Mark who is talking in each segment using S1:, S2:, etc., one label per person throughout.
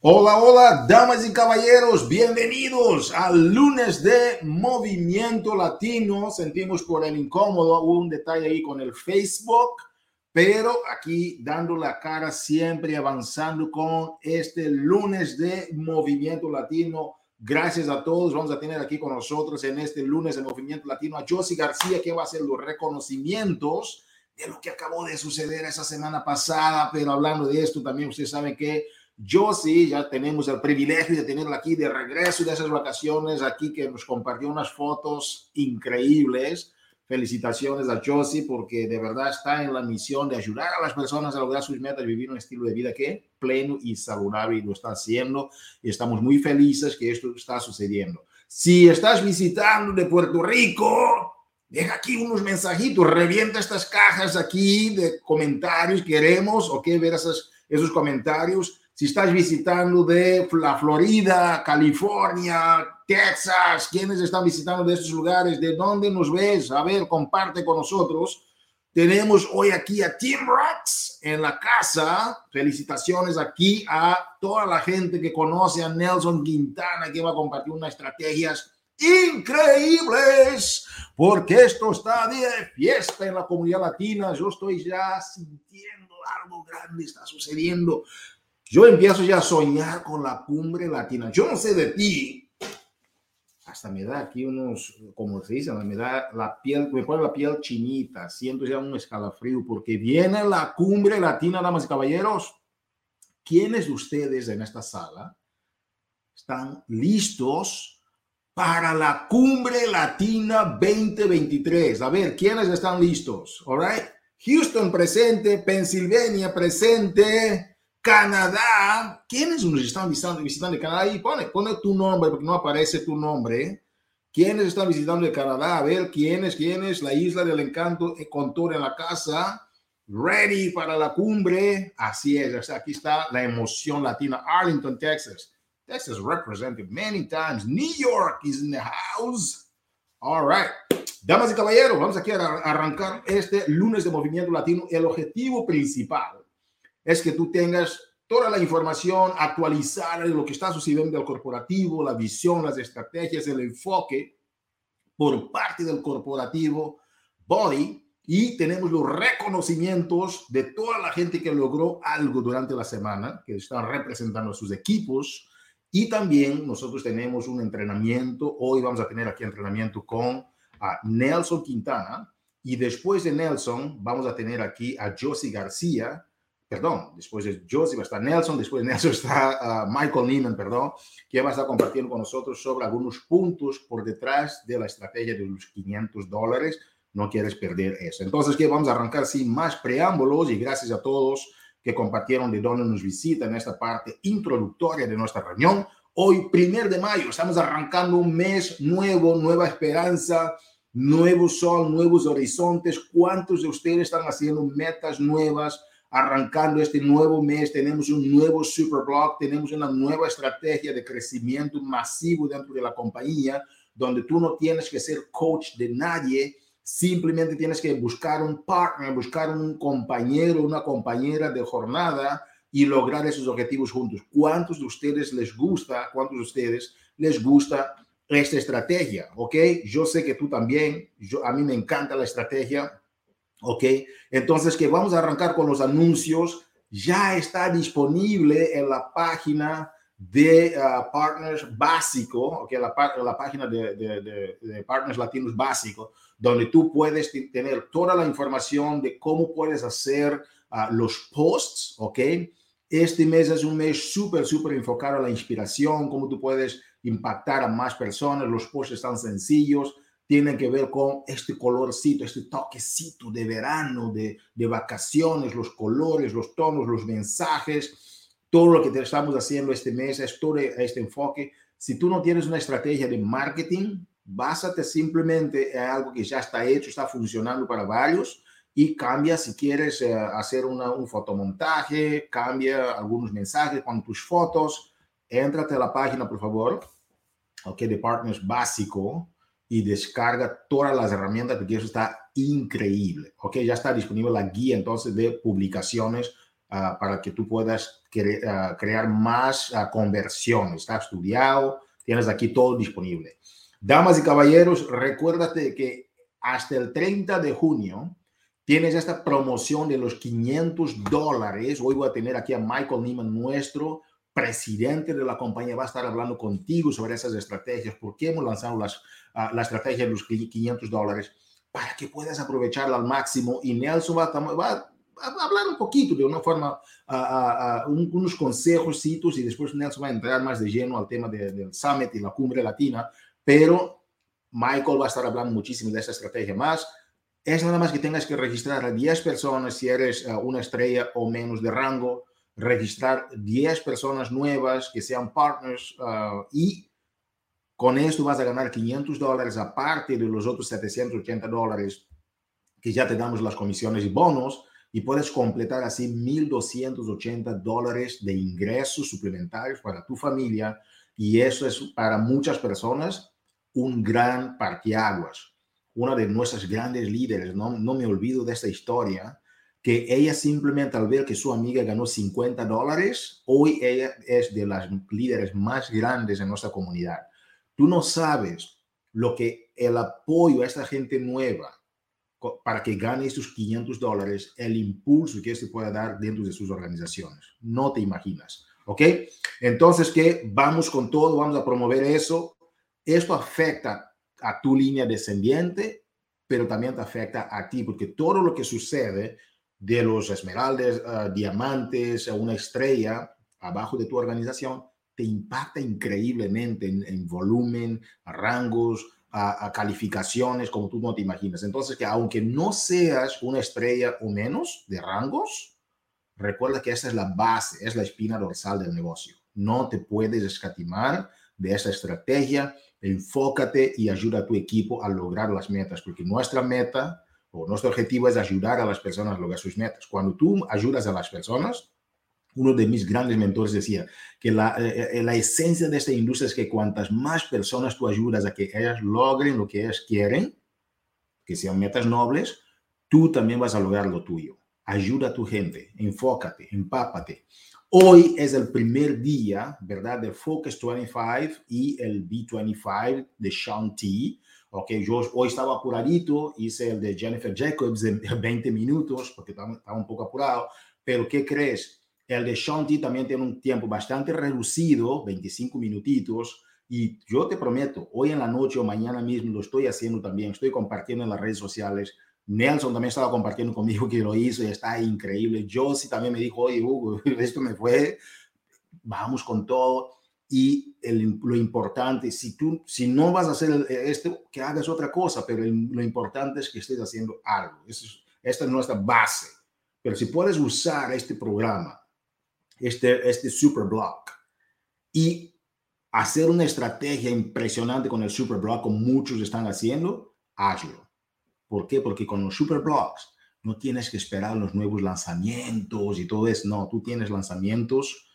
S1: Hola, hola, damas y caballeros, bienvenidos al lunes de Movimiento Latino. Sentimos por el incómodo un detalle ahí con el Facebook, pero aquí dando la cara siempre avanzando con este lunes de Movimiento Latino. Gracias a todos. Vamos a tener aquí con nosotros en este lunes de Movimiento Latino a Josie García, que va a hacer los reconocimientos de lo que acabó de suceder esa semana pasada. Pero hablando de esto, también ustedes saben que Josie, ya tenemos el privilegio de tenerla aquí de regreso de esas vacaciones, aquí que nos compartió unas fotos increíbles. Felicitaciones a Josie porque de verdad está en la misión de ayudar a las personas a lograr sus metas, vivir un estilo de vida que pleno y saludable y lo está haciendo. Y estamos muy felices que esto está sucediendo. Si estás visitando de Puerto Rico, deja aquí unos mensajitos, revienta estas cajas aquí de comentarios, queremos, ok, ver esos, esos comentarios si estás visitando de la Florida, California, Texas, ¿quiénes están visitando de estos lugares? ¿De dónde nos ves? A ver, comparte con nosotros. Tenemos hoy aquí a Tim Rocks en la casa. Felicitaciones aquí a toda la gente que conoce a Nelson Quintana, que va a compartir unas estrategias increíbles, porque esto está de fiesta en la comunidad latina. Yo estoy ya sintiendo algo grande está sucediendo. Yo empiezo ya a soñar con la cumbre latina. Yo no sé de ti, hasta me da aquí unos, como se dice, me da la piel, me pone la piel chinita, siento ya un escalafrío, porque viene la cumbre latina, damas y caballeros. ¿Quiénes de ustedes en esta sala están listos para la cumbre latina 2023? A ver, ¿quiénes están listos? All right. Houston presente, Pensilvania presente, Canadá. ¿Quiénes nos están visitando, visitando de Canadá? Y pone, pone tu nombre, porque no aparece tu nombre. ¿Quiénes están visitando de Canadá? A ver, ¿quiénes? ¿Quiénes? La isla del encanto eh, con en la casa. Ready para la cumbre. Así es. O sea, aquí está la emoción latina. Arlington, Texas. Texas represented many times. New York is in the house. All right. Damas y caballeros, vamos aquí a arrancar este lunes de Movimiento Latino. El objetivo principal es que tú tengas toda la información actualizada de lo que está sucediendo del corporativo, la visión, las estrategias, el enfoque por parte del corporativo Body y tenemos los reconocimientos de toda la gente que logró algo durante la semana, que están representando a sus equipos. Y también nosotros tenemos un entrenamiento. Hoy vamos a tener aquí entrenamiento con a Nelson Quintana. Y después de Nelson, vamos a tener aquí a Josie García, perdón, después de a estar Nelson, después de Nelson está ah, Michael Neiman, perdón, que va a estar compartiendo con nosotros sobre algunos puntos por detrás de la estrategia de los 500 dólares. No quieres perder eso. Entonces, que vamos a arrancar sin más preámbulos y gracias a todos que compartieron de dónde nos visita en esta parte introductoria de nuestra reunión. Hoy, primer de mayo, estamos arrancando un mes nuevo, nueva esperanza, nuevo sol, nuevos horizontes. ¿Cuántos de ustedes están haciendo metas nuevas? Arrancando este nuevo mes, tenemos un nuevo superblog, tenemos una nueva estrategia de crecimiento masivo dentro de la compañía, donde tú no tienes que ser coach de nadie, simplemente tienes que buscar un partner, buscar un compañero, una compañera de jornada y lograr esos objetivos juntos. ¿Cuántos de ustedes les gusta, cuántos de ustedes les gusta esta estrategia? ¿Ok? Yo sé que tú también, yo, a mí me encanta la estrategia, ¿Ok? Entonces, que vamos a arrancar con los anuncios. Ya está disponible en la página de uh, Partners Básico, ¿ok? La, la página de, de, de, Partners Latinos Básico, donde tú puedes tener toda la información de cómo puedes hacer uh, los posts, ¿ok? Este mes es un mes súper, súper enfocado a la inspiración, cómo tú puedes impactar a más personas. Los posts están sencillos tienen que ver con este colorcito, este toquecito de verano, de, de vacaciones, los colores, los tonos, los mensajes, todo lo que te estamos haciendo este mes es todo este enfoque. Si tú no tienes una estrategia de marketing, básate simplemente en algo que ya está hecho, está funcionando para varios y cambia si quieres eh, hacer una, un fotomontaje, cambia algunos mensajes con tus fotos. Éntrate a la página, por favor, ok, de Partners Básico y descarga todas las herramientas porque eso está increíble. Ok, ya está disponible la guía entonces de publicaciones ah, para que tú puedas ah, crear más conversión. Está estudiado, tienes aquí todo disponible. Damas y caballeros, recuérdate que hasta el 30 de junio tienes esta promoción de los 500 dólares. Hoy voy a tener aquí a Michael Neiman, nuestro presidente de la compañía, va a estar hablando contigo sobre esas estrategias, por qué hemos lanzado las, la estrategia de los 500 dólares para que puedas aprovecharla al máximo. Y Nelson va, a hablar un poquito de una forma, unos consejos y después Nelson va a entrar más de lleno al tema del Summit y la cumbre latina, pero Michael va a estar hablando muchísimo de esa estrategia más. Es nada más que tengas que registrar a 10 personas si eres una estrella o menos de rango, registrar 10 personas nuevas que sean partners uh, y con esto vas a ganar 500 dólares aparte de los otros 780 dólares que ya te damos las comisiones y bonos y puedes completar así 1.280 dólares de ingresos suplementarios para tu familia y eso es para muchas personas un gran parteaguas. Una de nuestras grandes líderes, no, no me olvido de esta historia, que ella simplemente al ver que su amiga ganó 50 dólares, hoy ella es de las líderes más grandes en nuestra comunidad. Tú no sabes lo que el apoyo a esta gente nueva para que gane esos 500 dólares, el impulso que se pueda dar dentro de sus organizaciones. No te imaginas. ¿Ok? Entonces, que vamos con todo, vamos a promover eso. Esto afecta a tu línea descendiente, pero también te afecta a ti, porque todo lo que sucede de los esmeraldas, uh, diamantes, una estrella abajo de tu organización, te impacta increíblemente en, volumen, a rangos, a, calificaciones, como tú no te imaginas. Entonces, que aunque no seas una estrella o menos de rangos, recuerda que esa es la base, es la espina dorsal del negocio. No te puedes escatimar de esa estrategia, enfócate y ayuda a tu equipo a lograr las metas, porque nuestra meta o nuestro objetivo es ayudar a las personas a lograr sus metas. Cuando tú ayudas a las personas, uno de mis grandes mentores decía que la, eh, eh, la, esencia de esta industria es que cuantas más personas tú ayudas a que ellas logren lo que ellas quieren, que sean metas nobles, tú también vas a lograr lo tuyo. Ayuda a tu gente, enfócate, empápate. Hoy es el primer día, ¿verdad? Del Focus 25 y el B25 de Sean T. Ok, yo hoy estaba apuradito, hice el de Jennifer Jacobs en 20 minutos porque estaba, un poco apurado, pero ¿qué crees? El de Shanti también tiene un tiempo bastante reducido, 25 minutitos. Y yo te prometo, hoy en la noche o mañana mismo lo estoy haciendo también. Estoy compartiendo en las redes sociales. Nelson también estaba compartiendo conmigo que lo hizo y está increíble. Josie también me dijo, oye, esto me fue. Vamos con todo. Y el, lo importante, si tú, si no vas a hacer esto, que hagas otra cosa, pero lo importante es que estés haciendo algo. esta es nuestra base. Pero si puedes usar este programa este, este super block y hacer una estrategia impresionante con el super block, como muchos están haciendo, hazlo. ¿Por qué? Porque con los super blocks no tienes que esperar los nuevos lanzamientos y todo eso. No, tú tienes lanzamientos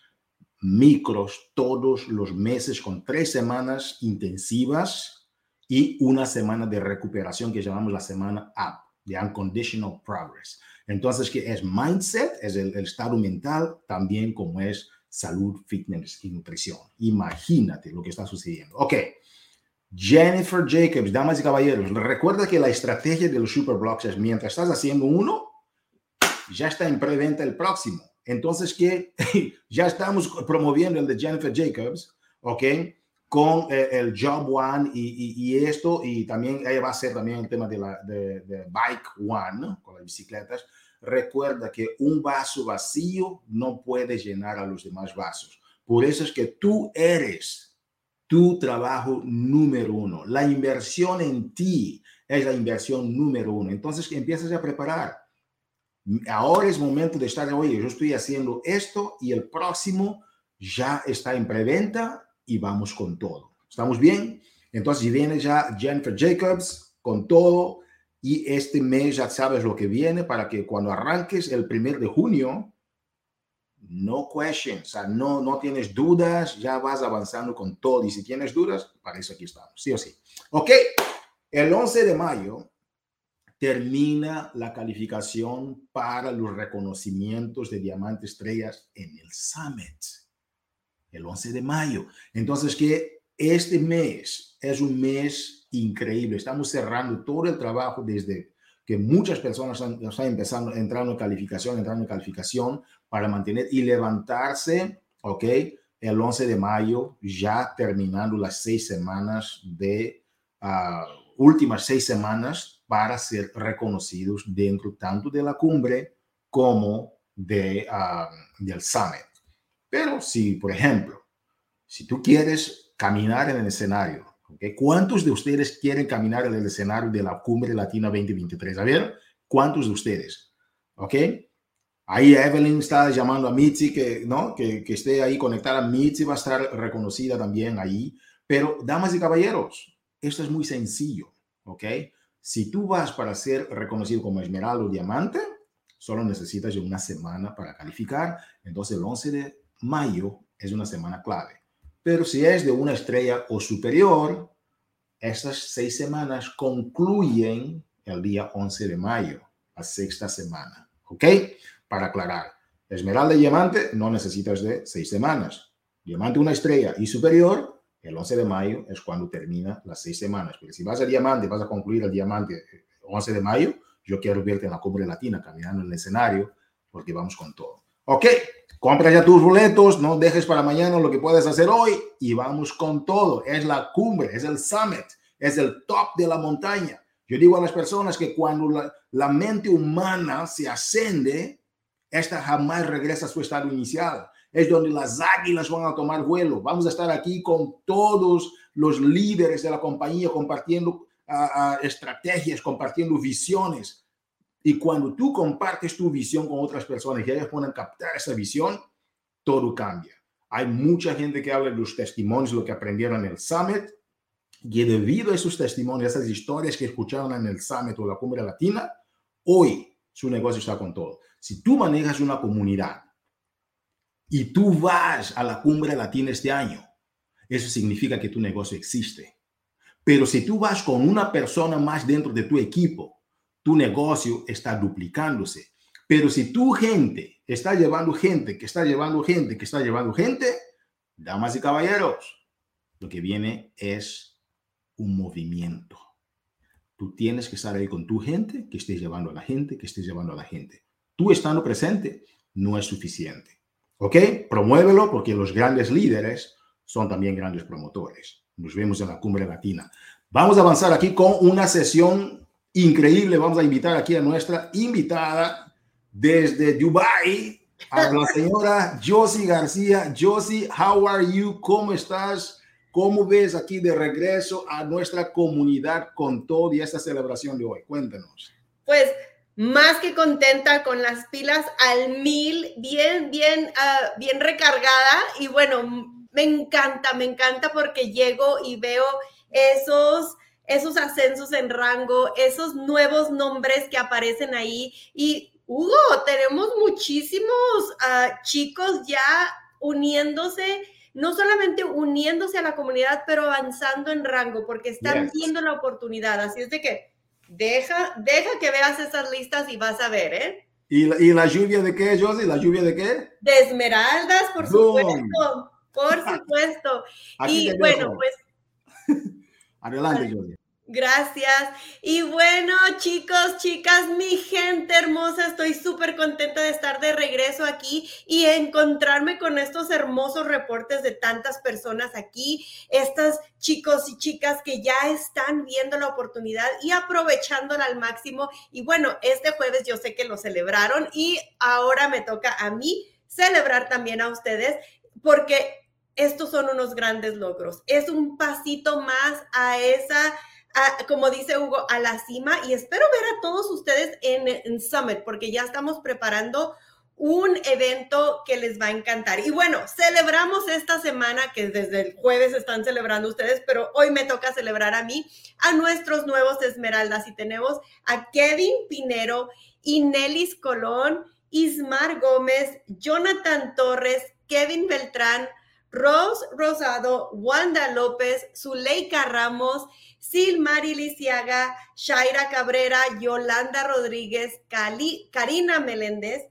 S1: micros todos los meses con tres semanas intensivas y una semana de recuperación que llamamos la semana up, de unconditional progress. Entonces, que es mindset, es el, estado mental, también como es salud, fitness y nutrición. Imagínate lo que está sucediendo. Ok. Jennifer Jacobs, damas y caballeros, recuerda que la estrategia de los superblocks es mientras estás haciendo uno, ya está en preventa el próximo. Entonces, que ya estamos promoviendo el de Jennifer Jacobs, ¿ok? Con eh, el Job One y, esto, y también ella va a ser también el tema de la de, de Bike One, con las bicicletas. Recuerda que un vaso vacío no puede llenar a los demás vasos. Por eso es que tú eres tu trabajo número uno. La inversión en ti es la inversión número uno. Entonces, que empiezas a preparar. Ahora es momento de estar, oye, yo estoy haciendo esto y el próximo ya está en preventa y vamos con todo. ¿Estamos bien? Entonces, viene ya Jennifer Jacobs con todo y este mes ya sabes lo que viene para que cuando arranques el primer de junio, no questions, o sea, no, no tienes dudas, ya vas avanzando con todo. Y si tienes dudas, para eso aquí estamos, sí o sí. Ok, el 11 de mayo termina la calificación para los reconocimientos de diamante estrellas en el Summit, el 11 de mayo. Entonces, que este mes es un mes increíble. Estamos cerrando todo el trabajo desde que muchas personas están empezando, entrando en calificación, entrando en calificación para mantener y levantarse, ¿ok? El 11 de mayo, ya terminando las seis semanas de, uh, últimas seis semanas para ser reconocidos dentro tanto de la cumbre como de, uh, del summit. Pero si, por ejemplo, si tú quieres caminar en el escenario ¿Cuántos de ustedes quieren caminar en el escenario de la Cumbre Latina 2023? A ver, ¿cuántos de ustedes? ¿Ok? Ahí Evelyn está llamando a Mitzi que, ¿no? que, que esté ahí conectada. Mitzi va a estar reconocida también ahí. Pero, damas y caballeros, esto es muy sencillo. ¿Ok? Si tú vas para ser reconocido como esmeralda o diamante, solo necesitas una semana para calificar. Entonces, el 11 de mayo es una semana clave. Pero si es de una estrella o superior, estas seis semanas concluyen el día 11 de mayo, la sexta semana. ¿Ok? Para aclarar, esmeralda y diamante no necesitas de seis semanas. Diamante, una estrella y superior, el 11 de mayo es cuando termina las seis semanas. Porque si vas a diamante, vas a concluir el diamante 11 de mayo, yo quiero verte en la cumbre latina caminando en el escenario porque vamos con todo. Ok, compra ya tus boletos, no dejes para mañana lo que puedes hacer hoy y vamos con todo. Es la cumbre, es el summit, es el top de la montaña. Yo digo a las personas que cuando la, la mente humana se ascende, esta jamás regresa a su estado inicial. Es donde las águilas van a tomar vuelo. Vamos a estar aquí con todos los líderes de la compañía compartiendo uh, uh, estrategias, compartiendo visiones y cuando tú compartes tu visión con otras personas y ellas pueden captar esa visión, todo cambia. Hay mucha gente que habla de los testimonios, lo que aprendieron en el Summit, y debido a esos testimonios, esas historias que escucharon en el Summit o la Cumbre Latina, hoy su negocio está con todo. Si tú manejas una comunidad y tú vas a la Cumbre Latina este año, eso significa que tu negocio existe. Pero si tú vas con una persona más dentro de tu equipo, tu negocio está duplicándose. Pero si tu gente está llevando gente, que está llevando gente, que está llevando gente, damas y caballeros, lo que viene es un movimiento. Tú tienes que estar ahí con tu gente, que estés llevando a la gente, que estés llevando a la gente. Tú estando presente no es suficiente. ¿Ok? Promuévelo porque los grandes líderes son también grandes promotores. Nos vemos en la cumbre latina. Vamos a avanzar aquí con una sesión increíble. Vamos a invitar aquí a nuestra invitada desde Dubai, a la señora Josie García. Josie, how are you? ¿Cómo estás? ¿Cómo ves aquí de regreso a nuestra comunidad con todo y esta celebración de hoy? Cuéntanos.
S2: Pues más que contenta con las pilas al mil, bien, bien, uh, bien recargada y bueno, me encanta, me encanta porque llego y veo esos esos ascensos en rango, esos nuevos nombres que aparecen ahí. Y Hugo, tenemos muchísimos uh, chicos ya uniéndose, no solamente uniéndose a la comunidad, pero avanzando en rango, porque están viendo la oportunidad. Así es de que deja, deja que veas esas listas y vas a ver, ¿eh?
S1: ¿Y la, y la lluvia de qué, Josie? ¿La lluvia de qué?
S2: De esmeraldas, por supuesto. Por supuesto. y bueno, pues
S1: Adelante, Jolie.
S2: Gracias. Y bueno, chicos, chicas, mi gente hermosa, estoy súper contenta de estar de regreso aquí y encontrarme con estos hermosos reportes de tantas personas aquí, estas chicos y chicas que ya están viendo la oportunidad y aprovechándola al máximo. Y bueno, este jueves yo sé que lo celebraron y ahora me toca a mí celebrar también a ustedes porque estos son unos grandes logros. Es un pasito más a esa, como dice Hugo, a la cima y espero ver a todos ustedes en, en, Summit porque ya estamos preparando un evento que les va a encantar. Y bueno, celebramos esta semana que desde el jueves están celebrando ustedes, pero hoy me toca celebrar a mí, a nuestros nuevos Esmeraldas y tenemos a Kevin Pinero, Inelis Colón, Ismar Gómez, Jonathan Torres, Kevin Beltrán, Rose Rosado, Wanda López, Zuleika Ramos, Silmari Lisiaga, Shaira Cabrera, Yolanda Rodríguez, Karina Meléndez,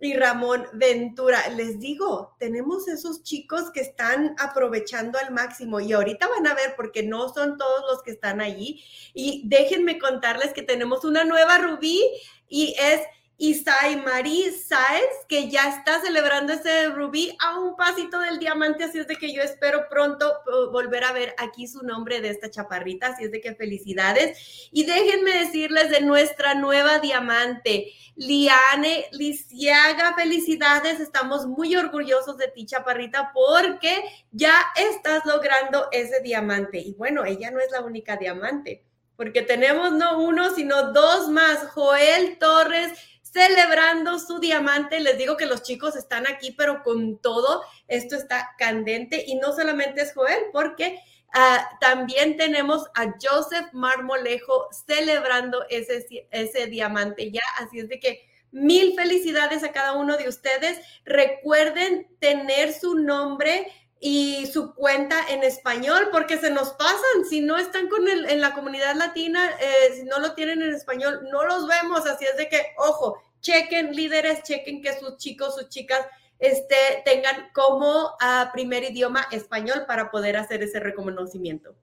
S2: y Ramón Ventura. Les digo, tenemos esos chicos que están aprovechando al máximo y ahorita van a ver porque no son todos los que están allí. Y déjenme contarles que tenemos una nueva Rubí y es Isai Marie Saez, que ya está celebrando ese rubí a un pasito del diamante, así es de que yo espero pronto uh, volver a ver aquí su nombre de esta chaparrita, así es de que felicidades. Y déjenme decirles de nuestra nueva diamante, Liane Lisiaga, felicidades, estamos muy orgullosos de ti, chaparrita, porque ya estás logrando ese diamante. Y bueno, ella no es la única diamante porque tenemos no uno, sino dos más. Joel Torres celebrando su diamante. Les digo que los chicos están aquí, pero con todo, esto está candente. Y no solamente es Joel, porque ah, también tenemos a Joseph Marmolejo celebrando ese, ese diamante ya. Así es de que mil felicidades a cada uno de ustedes. Recuerden tener su nombre y su cuenta en español, porque se nos pasan, si no están con el, en la comunidad latina, eh, si no lo tienen en español, no los vemos, así es de que, ojo, chequen líderes, chequen que sus chicos, sus chicas este, tengan como uh, primer idioma español para poder hacer ese reconocimiento.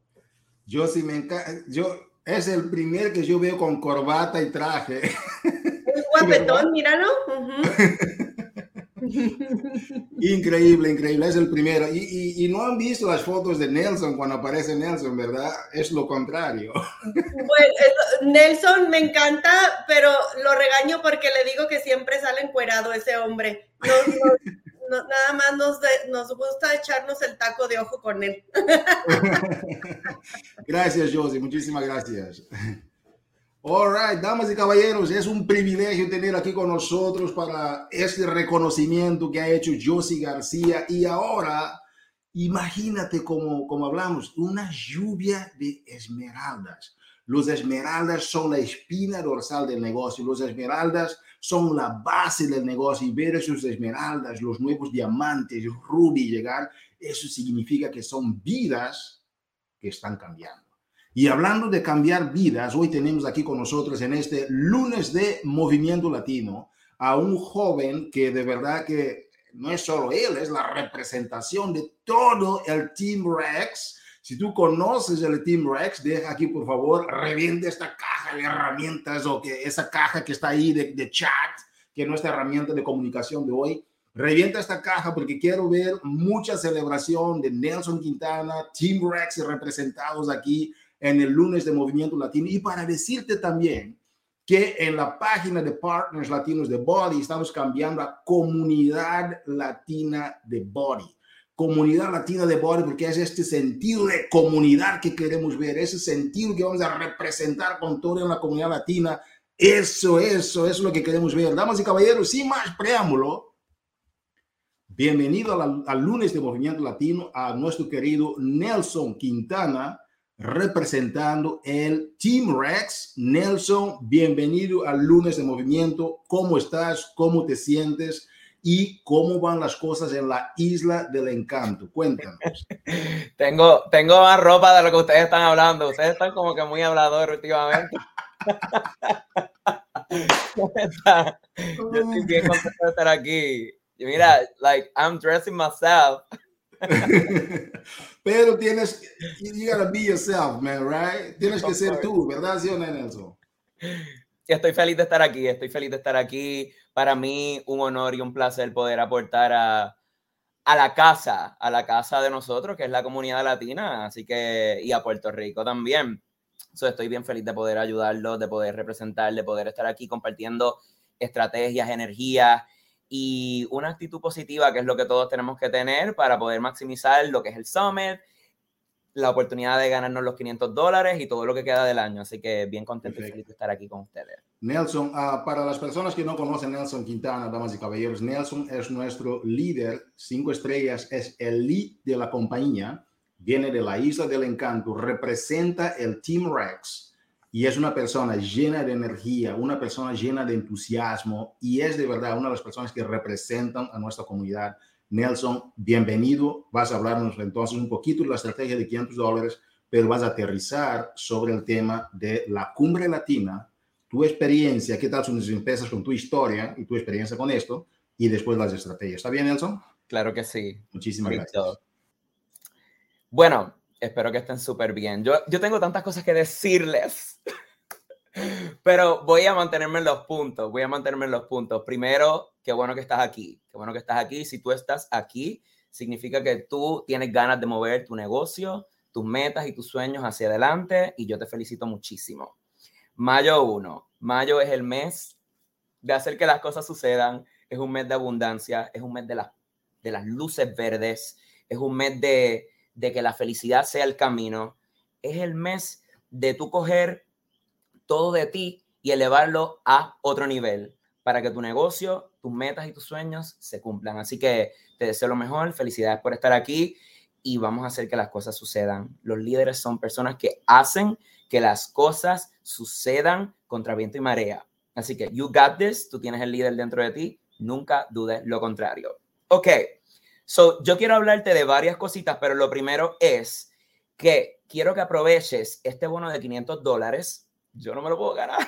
S1: Yo sí me encanta, yo, es el primer que yo veo con corbata y traje.
S2: Un guapetón, míralo.
S1: Increíble, increíble, es el primero. Y, no han visto las fotos de Nelson cuando aparece Nelson, ¿verdad? Es lo contrario.
S2: Nelson me encanta, pero lo regaño porque le digo que siempre sale encuerado ese hombre. nada más nos, nos gusta echarnos el taco de ojo con él.
S1: gracias, Josie, muchísimas gracias. All right, damas y caballeros, es un privilegio tener aquí con nosotros para este reconocimiento que ha hecho Josie García. Y ahora, imagínate como, como hablamos, una lluvia de esmeraldas. Los esmeraldas son la espina dorsal del negocio. Los esmeraldas son la base del negocio. Y ver esos esmeraldas, los nuevos diamantes, rubí llegar, eso significa que son vidas que están cambiando. Y hablando de cambiar vidas, hoy tenemos aquí con nosotros en este lunes de Movimiento Latino a un joven que de verdad que no es solo él, es la representación de todo el Team Rex. Si tú conoces el Team Rex, deja aquí por favor, reviente esta caja de herramientas o que esa caja que está ahí de, chat, que es nuestra herramienta de comunicación de hoy. Revienta esta caja porque quiero ver mucha celebración de Nelson Quintana, Team Rex representados aquí en el lunes de Movimiento Latino y para decirte también que en la página de Partners Latinos de Body estamos cambiando a Comunidad Latina de Body. Comunidad Latina de Body porque es este sentido de comunidad que queremos ver, ese sentido que vamos a representar con toda la comunidad latina. Eso, eso, eso es lo que queremos ver. Damas y caballeros, sin más preámbulo, bienvenido al lunes de Movimiento Latino a nuestro querido Nelson Quintana representando el Team Rex. Nelson, bienvenido al lunes de movimiento. ¿Cómo estás? ¿Cómo te sientes? ¿Y cómo van las cosas en la isla del encanto? Cuéntanos.
S3: tengo, tengo más ropa de lo que ustedes están hablando. Ustedes están como que muy habladores últimamente. Yo estoy bien contento de estar aquí. Mira, like, I'm dressing myself.
S1: Pero tienes, you gotta be yourself, man, right? Tienes que ser tú, ¿verdad, sí o no, Nelson?
S3: Estoy feliz de estar aquí, estoy feliz de estar aquí. Para mí, un honor y un placer poder aportar a, a la casa, a la casa de nosotros, que es la comunidad latina, así que, y a Puerto Rico también. So, estoy bien feliz de poder ayudarlos, de poder representar, de poder estar aquí compartiendo estrategias, energías y una actitud positiva, que es lo que todos tenemos que tener para poder maximizar lo que es el Summit, la oportunidad de ganarnos los 500 dólares y todo lo que queda del año. Así que bien contento y feliz de estar aquí con ustedes.
S1: Nelson, uh, para las personas que no conocen Nelson Quintana, damas y caballeros, Nelson es nuestro líder, cinco estrellas, es el lead de la compañía, viene de la Isla del Encanto, representa el Team Rex y es una persona llena de energía, una persona llena de entusiasmo y es de verdad una de las personas que representan a nuestra comunidad. Nelson, bienvenido. Vas a hablarnos entonces un poquito de la estrategia de 500 dólares, pero vas a aterrizar sobre el tema de la cumbre latina, tu experiencia, qué tal son tus empresas con tu historia y tu experiencia con esto, y después las estrategias. ¿Está bien, Nelson?
S3: Claro que sí.
S1: Muchísimas gracias.
S3: Bueno, espero que estén súper bien. Yo, yo tengo tantas cosas que decirles. Pero voy a mantenerme en los puntos, voy a mantenerme en los puntos. Primero, qué bueno que estás aquí, qué bueno que estás aquí. Si tú estás aquí, significa que tú tienes ganas de mover tu negocio, tus metas y tus sueños hacia adelante y yo te felicito muchísimo. Mayo 1, mayo es el mes de hacer que las cosas sucedan, es un mes de abundancia, es un mes de, de las luces verdes, es un mes de, de que la felicidad sea el camino, es el mes de tú coger todo de ti y elevarlo a otro nivel para que tu negocio, tus metas y tus sueños se cumplan. Así que te deseo lo mejor, felicidades por estar aquí y vamos a hacer que las cosas sucedan. Los líderes son personas que hacen que las cosas sucedan contra viento y marea. Así que you got this, tú tienes el líder dentro de ti, nunca dudes lo contrario. Ok, so yo quiero hablarte de varias cositas, pero lo primero es que quiero que aproveches este bono de 500 dólares yo no me lo puedo ganar.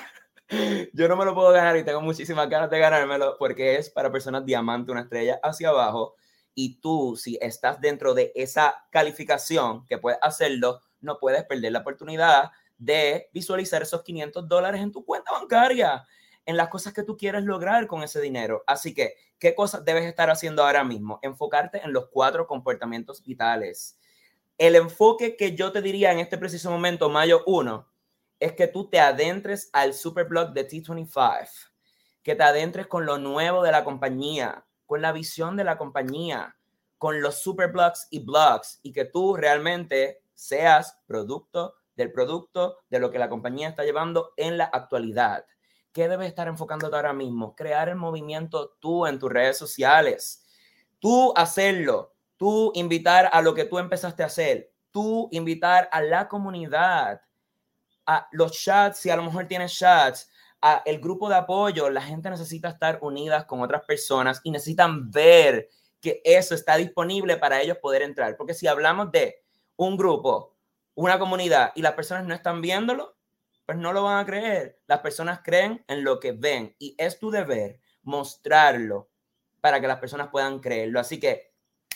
S3: Yo no me lo puedo ganar y tengo muchísimas ganas de ganármelo porque es para personas diamante, una estrella hacia abajo. Y tú, si estás dentro de esa calificación que puedes hacerlo, no puedes perder la oportunidad de visualizar esos 500 dólares en tu cuenta bancaria, en las cosas que tú quieres lograr con ese dinero. Así que, ¿qué cosas debes estar haciendo ahora mismo? Enfocarte en los cuatro comportamientos vitales. El enfoque que yo te diría en este preciso momento, mayo 1, es que tú te adentres al superblog de T25, que te adentres con lo nuevo de la compañía, con la visión de la compañía, con los superblogs y blogs, y que tú realmente seas producto del producto de lo que la compañía está llevando en la actualidad. ¿Qué debes estar enfocándote ahora mismo? Crear el movimiento tú en tus redes sociales. Tú hacerlo. Tú invitar a lo que tú empezaste a hacer. Tú invitar a la comunidad a los chats, si a lo mejor tienes chats, a el grupo de apoyo, la gente necesita estar unidas con otras personas y necesitan ver que eso está disponible para ellos poder entrar. Porque si hablamos de un grupo, una comunidad y las personas no están viéndolo, pues no lo van a creer. Las personas creen en lo que ven y es tu deber mostrarlo para que las personas puedan creerlo. Así que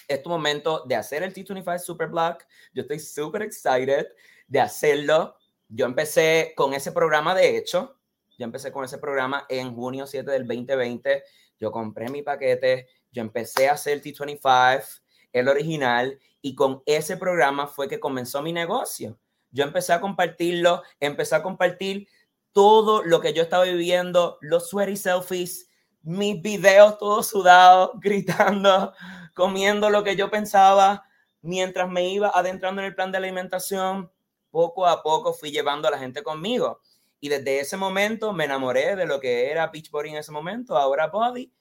S3: es tu momento de hacer el T25 Super Block. Yo estoy súper excited de hacerlo. Yo empecé con ese programa, de hecho, yo empecé con ese programa en junio 7 del 2020. Yo compré mi paquete, yo empecé a hacer T25, el original, y con ese programa fue que comenzó mi negocio. Yo empecé a compartirlo, empecé a compartir todo lo que yo estaba viviendo, los sweaty selfies, mis videos todos sudados, gritando, comiendo lo que yo pensaba mientras me iba adentrando en el plan de alimentación poco a poco fui llevando a la gente conmigo. Y desde ese momento me enamoré de lo que era Beachbody en ese momento, ahora Body,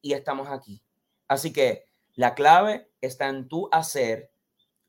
S3: y estamos aquí. Así que la clave está en tú hacer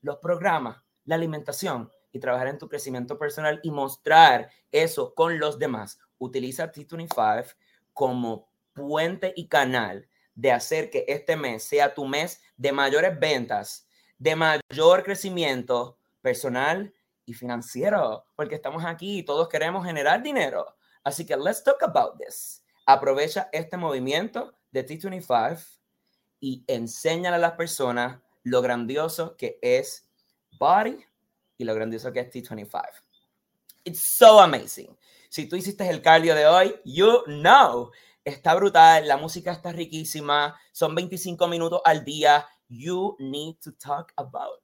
S3: los programas, la alimentación y trabajar en tu crecimiento personal y mostrar eso con los demás. Utiliza T25 como puente y canal de hacer que este mes sea tu mes de mayores ventas, de mayor crecimiento personal y financiero, porque estamos aquí y todos queremos generar dinero. Así que let's talk about this. Aprovecha este movimiento de T25 y enséñale a las personas lo grandioso que es Body y lo grandioso que es T25. It's so amazing. Si tú hiciste el cardio de hoy, you know. Está brutal, la música está riquísima, son 25 minutos al día. You need to talk about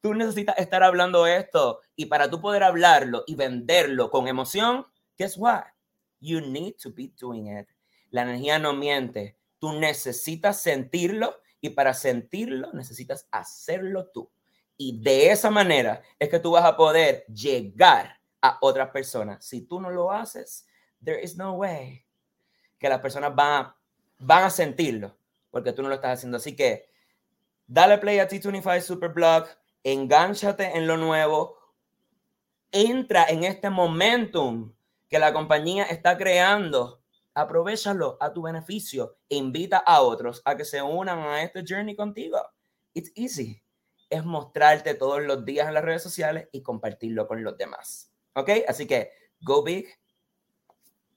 S3: Tú necesitas estar hablando esto y para tú poder hablarlo y venderlo con emoción, guess what? You need to be doing it. La energía no miente. Tú necesitas sentirlo y para sentirlo necesitas hacerlo tú. Y de esa manera es que tú vas a poder llegar a otras personas. Si tú no lo haces, there is no way que las personas van a, van a sentirlo porque tú no lo estás haciendo. Así que Dale play a T25 Superblog, engánchate en lo nuevo, entra en este momentum que la compañía está creando aprovechalo a tu beneficio invita a otros a que se unan a este journey contigo. It's easy. Es mostrarte todos los días en las redes sociales y compartirlo con los demás. ¿Ok? Así que go big.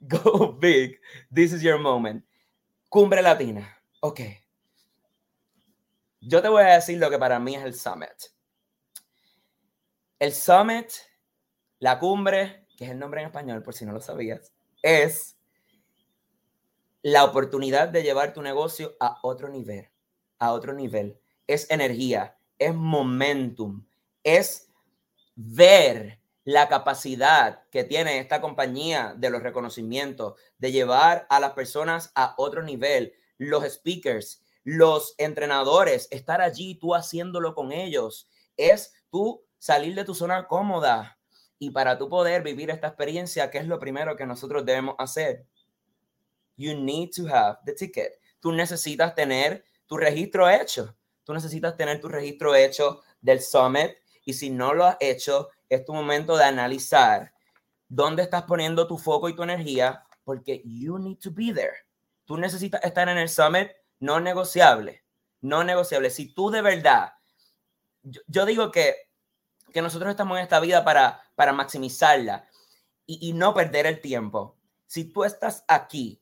S3: Go big. This is your moment. Cumbre Latina. Ok. Yo te voy a decir lo que para mí es el summit. El summit, la cumbre, que es el nombre en español por si no lo sabías, es la oportunidad de llevar tu negocio a otro nivel, a otro nivel. Es energía, es momentum, es ver la capacidad que tiene esta compañía de los reconocimientos, de llevar a las personas a otro nivel, los speakers, los entrenadores, estar allí, tú haciéndolo con ellos, es tú salir de tu zona cómoda. Y para tú poder vivir esta experiencia, ¿qué es lo primero que nosotros debemos hacer? You need to have the ticket. Tú necesitas tener tu registro hecho. Tú necesitas tener tu registro hecho del summit. Y si no lo has hecho, es tu momento de analizar dónde estás poniendo tu foco y tu energía, porque you need to be there. Tú necesitas estar en el summit no negociable, no negociable. Si tú de verdad, yo, digo que, que, nosotros estamos en esta vida para, para maximizarla y, y no perder el tiempo. Si tú estás aquí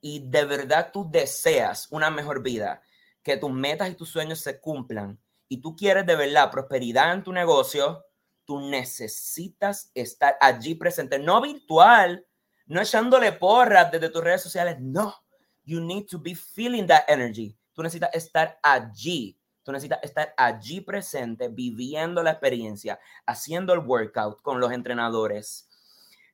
S3: y de verdad tú deseas una mejor vida, que tus metas y tus sueños se cumplan y tú quieres de verdad prosperidad en tu negocio, tú necesitas estar allí presente, no virtual, no echándole porras desde tus redes sociales, no. You need to be feeling that energy. Tú necesitas estar allí. Tú necesitas estar allí presente, viviendo la experiencia, haciendo el workout con los entrenadores.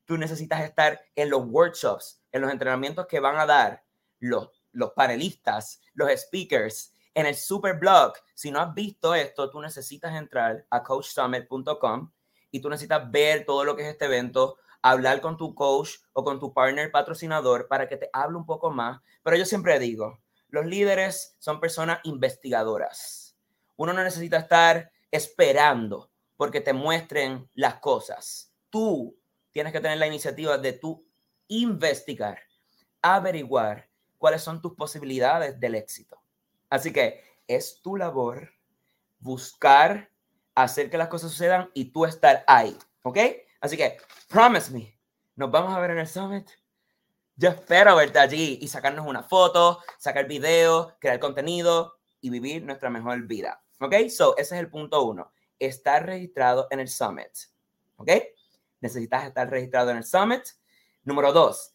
S3: Tú necesitas estar en los workshops, en los entrenamientos que van a dar los, los panelistas, los speakers, en el super blog. Si no has visto esto, tú necesitas entrar a coachsummit.com y tú necesitas ver todo lo que es este evento, hablar con tu coach o con tu partner patrocinador para que te hable un poco más. Pero yo siempre digo, los líderes son personas investigadoras. Uno no necesita estar esperando porque te muestren las cosas. Tú tienes que tener la iniciativa de tú investigar, averiguar cuáles son tus posibilidades del éxito. Así que es tu labor buscar hacer que las cosas sucedan y tú estar ahí, ¿ok? Así que, promise me, nos vamos a ver en el summit. Yo espero verte allí y sacarnos una foto, sacar video, crear contenido y vivir nuestra mejor vida, ¿ok? So, ese es el punto uno, estar registrado en el summit, ¿ok? Necesitas estar registrado en el summit. Número dos,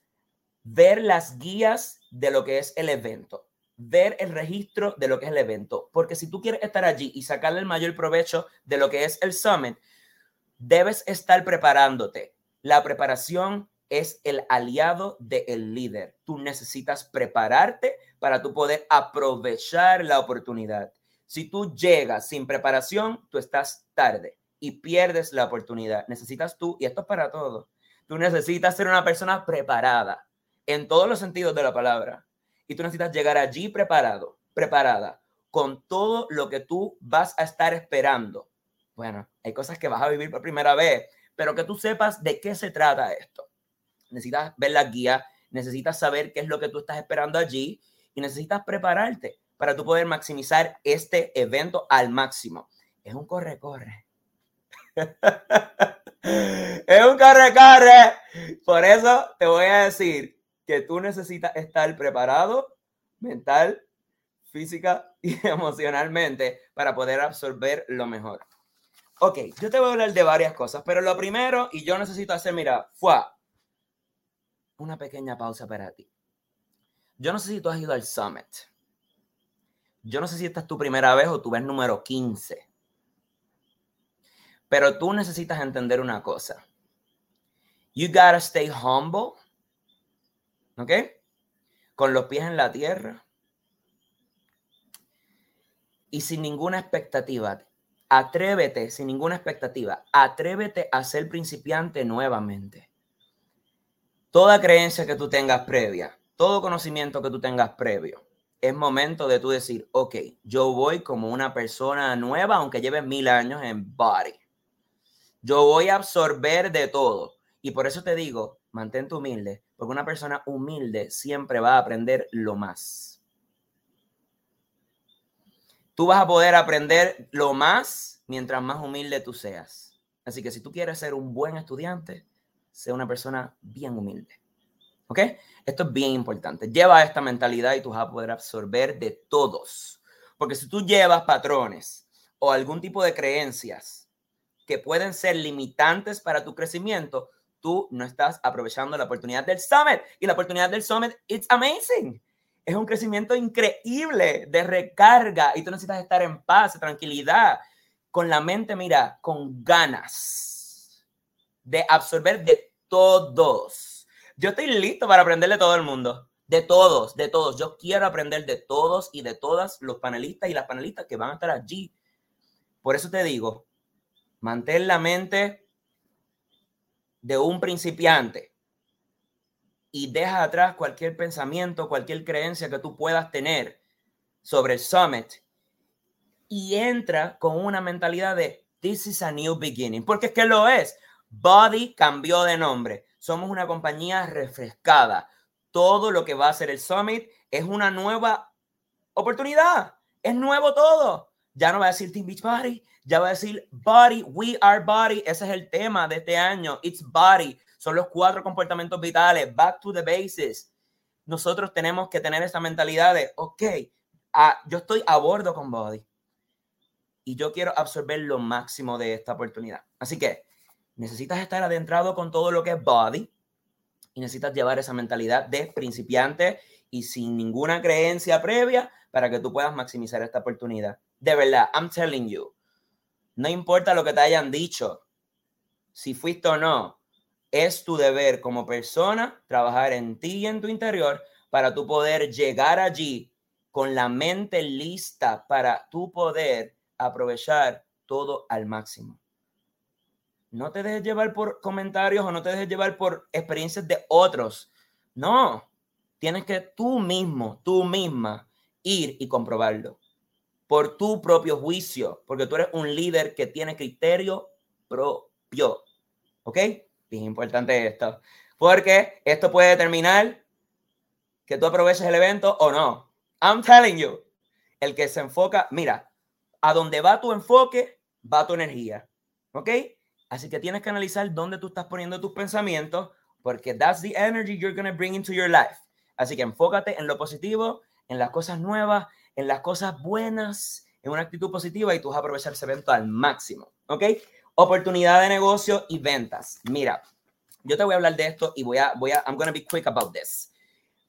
S3: ver las guías de lo que es el evento ver el registro de lo que es el evento. Porque si tú quieres estar allí y sacarle el mayor provecho de lo que es el summit, debes estar preparándote. La preparación es el aliado del líder. Tú necesitas prepararte para tú poder aprovechar la oportunidad. Si tú llegas sin preparación, tú estás tarde y pierdes la oportunidad. Necesitas tú, y esto es para todo, tú necesitas ser una persona preparada en todos los sentidos de la palabra y tú necesitas llegar allí preparado, preparada, con todo lo que tú vas a estar esperando. Bueno, hay cosas que vas a vivir por primera vez, pero que tú sepas de qué se trata esto. Necesitas ver la guía, necesitas saber qué es lo que tú estás esperando allí y necesitas prepararte para tú poder maximizar este evento al máximo. Es un corre-corre. es un corre-corre. Por eso te voy a decir que tú necesitas estar preparado mental, física y emocionalmente para poder absorber lo mejor. Ok, yo te voy a hablar de varias cosas, pero lo primero, y yo necesito hacer, mira, fue una pequeña pausa para ti. Yo no sé si tú has ido al summit. Yo no sé si esta es tu primera vez o tu vez número 15. Pero tú necesitas entender una cosa. You gotta stay humble ¿Ok? Con los pies en la tierra. Y sin ninguna expectativa. Atrévete, sin ninguna expectativa. Atrévete a ser principiante nuevamente. Toda creencia que tú tengas previa, todo conocimiento que tú tengas previo, es momento de tú decir, ok, yo voy como una persona nueva, aunque lleve mil años en body. Yo voy a absorber de todo. Y por eso te digo, mantente humilde, Porque una persona humilde siempre va a aprender lo más. Tú vas a poder aprender lo más mientras más humilde tú seas. Así que si tú quieres ser un buen estudiante, sé una persona bien humilde. ¿Ok? Esto es bien importante. Lleva esta mentalidad y tú vas a poder absorber de todos. Porque si tú llevas patrones o algún tipo de creencias que pueden ser limitantes para tu crecimiento, tú no estás aprovechando la oportunidad del summit. Y la oportunidad del summit, it's amazing. Es un crecimiento increíble de recarga y tú necesitas estar en paz, tranquilidad, con la mente, mira, con ganas de absorber de todos. Yo estoy listo para aprender de todo el mundo. De todos, de todos. Yo quiero aprender de todos y de todas los panelistas y las panelistas que van a estar allí. Por eso te digo, mantén la mente de un principiante y deja atrás cualquier pensamiento, cualquier creencia que tú puedas tener sobre el summit y entra con una mentalidad de this is a new beginning, porque es que lo es. Body cambió de nombre. Somos una compañía refrescada. Todo lo que va a ser el Summit es una nueva oportunidad. Es nuevo todo. Ya no va a decir Team Beach Body, ya va a decir Body, We Are Body. Ese es el tema de este año. It's Body. Son los cuatro comportamientos vitales. Back to the bases. Nosotros tenemos que tener esa mentalidad de, ok, ah, yo estoy a bordo con Body y yo quiero absorber lo máximo de esta oportunidad. Así que necesitas estar adentrado con todo lo que es body y necesitas llevar esa mentalidad de principiante y sin ninguna creencia previa para que tú puedas maximizar esta oportunidad. De verdad, I'm telling you, no importa lo que te hayan dicho, si fuiste o no, es tu deber como persona trabajar en ti y en tu interior para tú poder llegar allí con la mente lista para tu poder aprovechar todo al máximo. No te dejes llevar por comentarios o no te dejes llevar por experiencias de otros. No, tienes que tú mismo, tú misma, ir y comprobarlo por tu propio juicio, porque tú eres un líder que tiene criterio propio. ¿Ok? Bien importante esto, porque esto puede determinar que tú aproveches el evento o no. I'm telling you, el que se enfoca, mira, a donde va tu enfoque, va tu energía. ¿Ok? Así que tienes que analizar dónde tú estás poniendo tus pensamientos, porque that's the energy you're going to bring into your life. Así que enfócate en lo positivo, en las cosas nuevas, en las cosas buenas, en una actitud positiva y tú vas a aprovechar ese evento al máximo. ¿Ok? Oportunidad de negocio y ventas. Mira, yo te voy a hablar de esto y voy a, voy a, I'm going to be quick about this.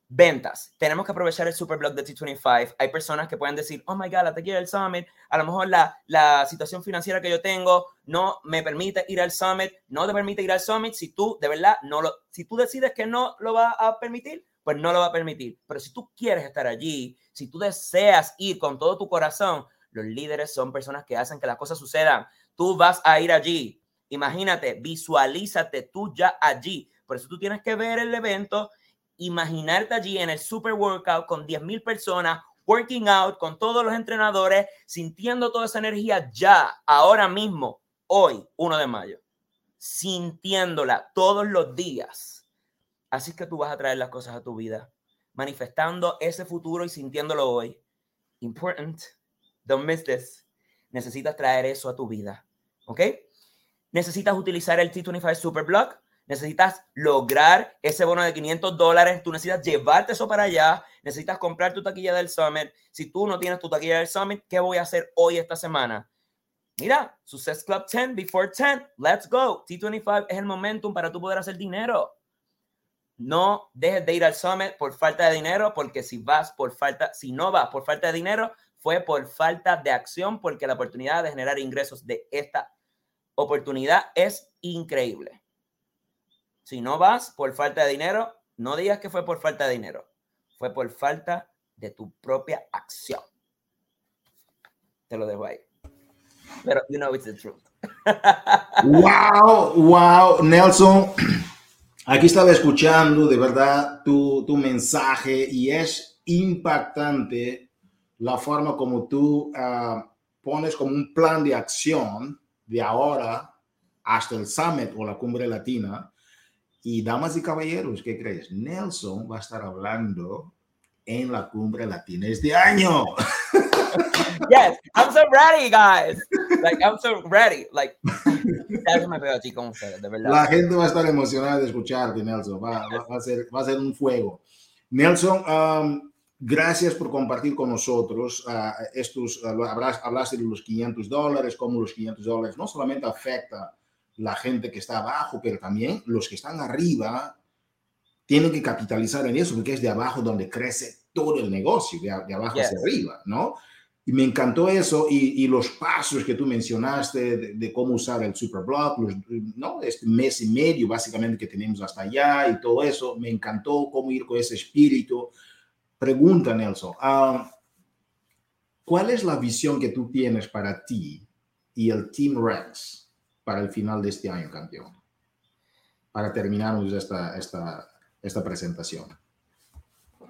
S3: Ventas. Tenemos que aprovechar el superblog de T25. Hay personas que pueden decir, oh my God, la tequila del Summit. A lo mejor la, la situación financiera que yo tengo no me permite ir al Summit. No te permite ir al Summit si tú, de verdad, no lo, si tú decides que no lo va a permitir, pues no lo va a permitir. Pero si tú quieres estar allí, si tú deseas ir con todo tu corazón, los líderes son personas que hacen que las cosas sucedan. Tú vas a ir allí. Imagínate, visualízate tú ya allí. Por eso tú tienes que ver el evento imaginarte allí en el super workout con 10.000 personas, working out con todos los entrenadores, sintiendo toda esa energía ya, ahora mismo, hoy, 1 de mayo, sintiéndola todos los días. Así que tú vas a traer las cosas a tu vida, manifestando ese futuro y sintiéndolo hoy. Important. Don't miss this. Necesitas traer eso a tu vida. ¿Ok? Necesitas utilizar el T25 Superblock necesitas lograr ese bono de 500 dólares, tú necesitas llevarte eso para allá, necesitas comprar tu taquilla del Summit. Si tú no tienes tu taquilla del Summit, ¿qué voy a hacer hoy esta semana? Mira, Success Club 10, Before 10, let's go. T25 es el momentum para tú poder hacer dinero. No dejes de ir al Summit por falta de dinero, porque si vas por falta, si no vas por falta de dinero, fue por falta de acción, porque la oportunidad de generar ingresos de esta oportunidad es increíble. Si no vas por falta de dinero, no digas que fue por falta de dinero. Fue por falta de tu propia acción. Te lo dejo ahí. Pero you know it's the truth.
S1: wow, wow, Nelson. Aquí estaba escuchando de verdad tu, tu mensaje y es impactante la forma como tú uh, pones como un plan de acción de ahora hasta el summit o la cumbre latina Y damas y caballeros, ¿qué crees? Nelson va a estar hablando en la cumbre latina este año.
S3: Yes, I'm so ready, guys. Like, I'm so ready. Like, ya me veo así con ustedes, de verdad.
S1: La gente va a estar emocionada de escucharte, Nelson. Va, va, va a, ser, va a ser un fuego. Nelson, um, gracias por compartir con nosotros uh, estos, uh, hablaste de los 500 dólares, cómo los 500 dólares no solamente afecta la gente que está abajo, pero también los que están arriba tienen que capitalizar en eso, porque es de abajo donde crece todo el negocio, de, de abajo
S3: Yes.
S1: hacia arriba, ¿no? Y me encantó eso y, los pasos que tú mencionaste de, cómo usar el Superblock, los, ¿no? Este mes y medio básicamente que tenemos hasta allá y todo eso, me encantó cómo ir con ese espíritu. Pregunta, Nelson, ah, ¿cuál es la visión que tú tienes para ti y el Team Rex para el final de este año, campeón? Para terminarnos esta, esta, esta presentación.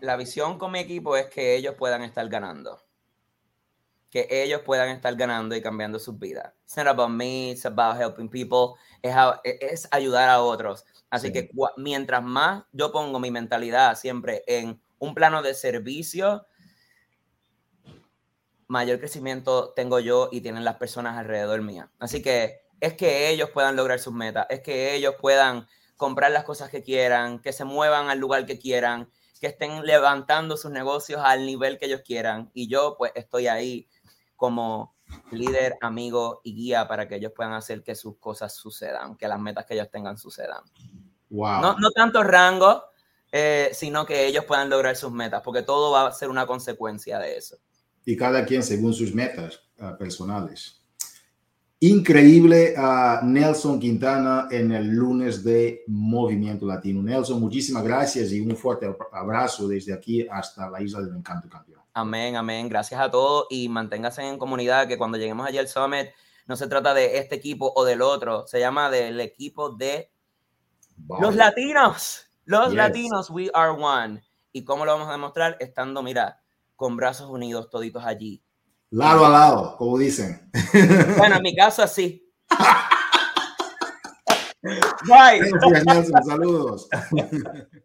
S3: La visión con mi equipo es que ellos puedan estar ganando. Que ellos puedan estar ganando y cambiando sus vidas. It's not about me, it's about helping people. Es, a- es ayudar a otros. Así
S1: Sí.
S3: que mientras más yo pongo mi mentalidad siempre en un plano de servicio, mayor crecimiento tengo yo y tienen las personas alrededor mía. Así que es que ellos puedan lograr sus metas, es que ellos puedan comprar las cosas que quieran, que se muevan al lugar que quieran, que estén levantando sus negocios al nivel que ellos quieran. Y yo pues estoy ahí como líder, amigo y guía para que ellos puedan hacer que sus cosas sucedan, que las metas que ellos tengan sucedan.
S1: Wow.
S3: No, no tanto rango, eh, sino que ellos puedan lograr sus metas, porque todo va a ser una consecuencia de eso.
S1: y cada quien según sus metas uh, personales. Increíble a Nelson Quintana en el lunes de Movimiento Latino. Nelson, muchísimas gracias y un fuerte abrazo desde aquí hasta la Isla del Encanto, campeón.
S3: Amén, amén. Gracias a todos y manténgase en comunidad que cuando lleguemos allí al Summit no se trata de este equipo o del otro, se llama del equipo de los latinos. Los
S1: Yes.
S3: latinos, we are one. ¿Y cómo lo vamos a demostrar? Estando, mira, con brazos unidos toditos allí.
S1: Lado a lado, como dicen.
S3: Bueno, en mi caso así. Bye.
S1: Gracias, Nelson. Saludos.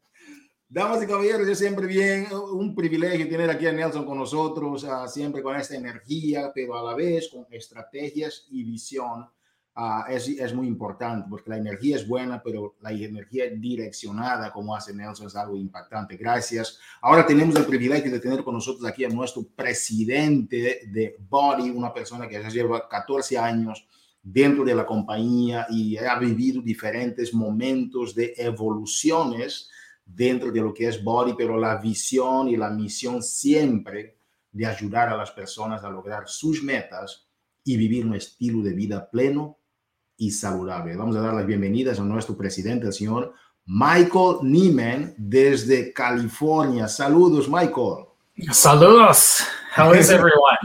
S1: Damas y caballeros, es siempre bien, un privilegio tener aquí a Nelson con nosotros, ah, siempre con esta energía, pero a la vez con estrategias y visión. Ah, es, es muy importante porque la energía es buena, pero la energía direccionada, como hace Nelson, es algo impactante. Gracias. Ahora tenemos el privilegio de tener con nosotros aquí a nuestro presidente de Body, una persona que ya lleva 14 años dentro de la compañía y ha vivido diferentes momentos de evoluciones dentro de lo que es Body, pero la visión y la misión siempre de ayudar a las personas a lograr sus metas y vivir un estilo de vida pleno y saludable. Vamos a dar las bienvenidas a nuestro presidente, el señor Michael Nieman, desde California. Saludos, Michael.
S4: Saludos. How is everyone?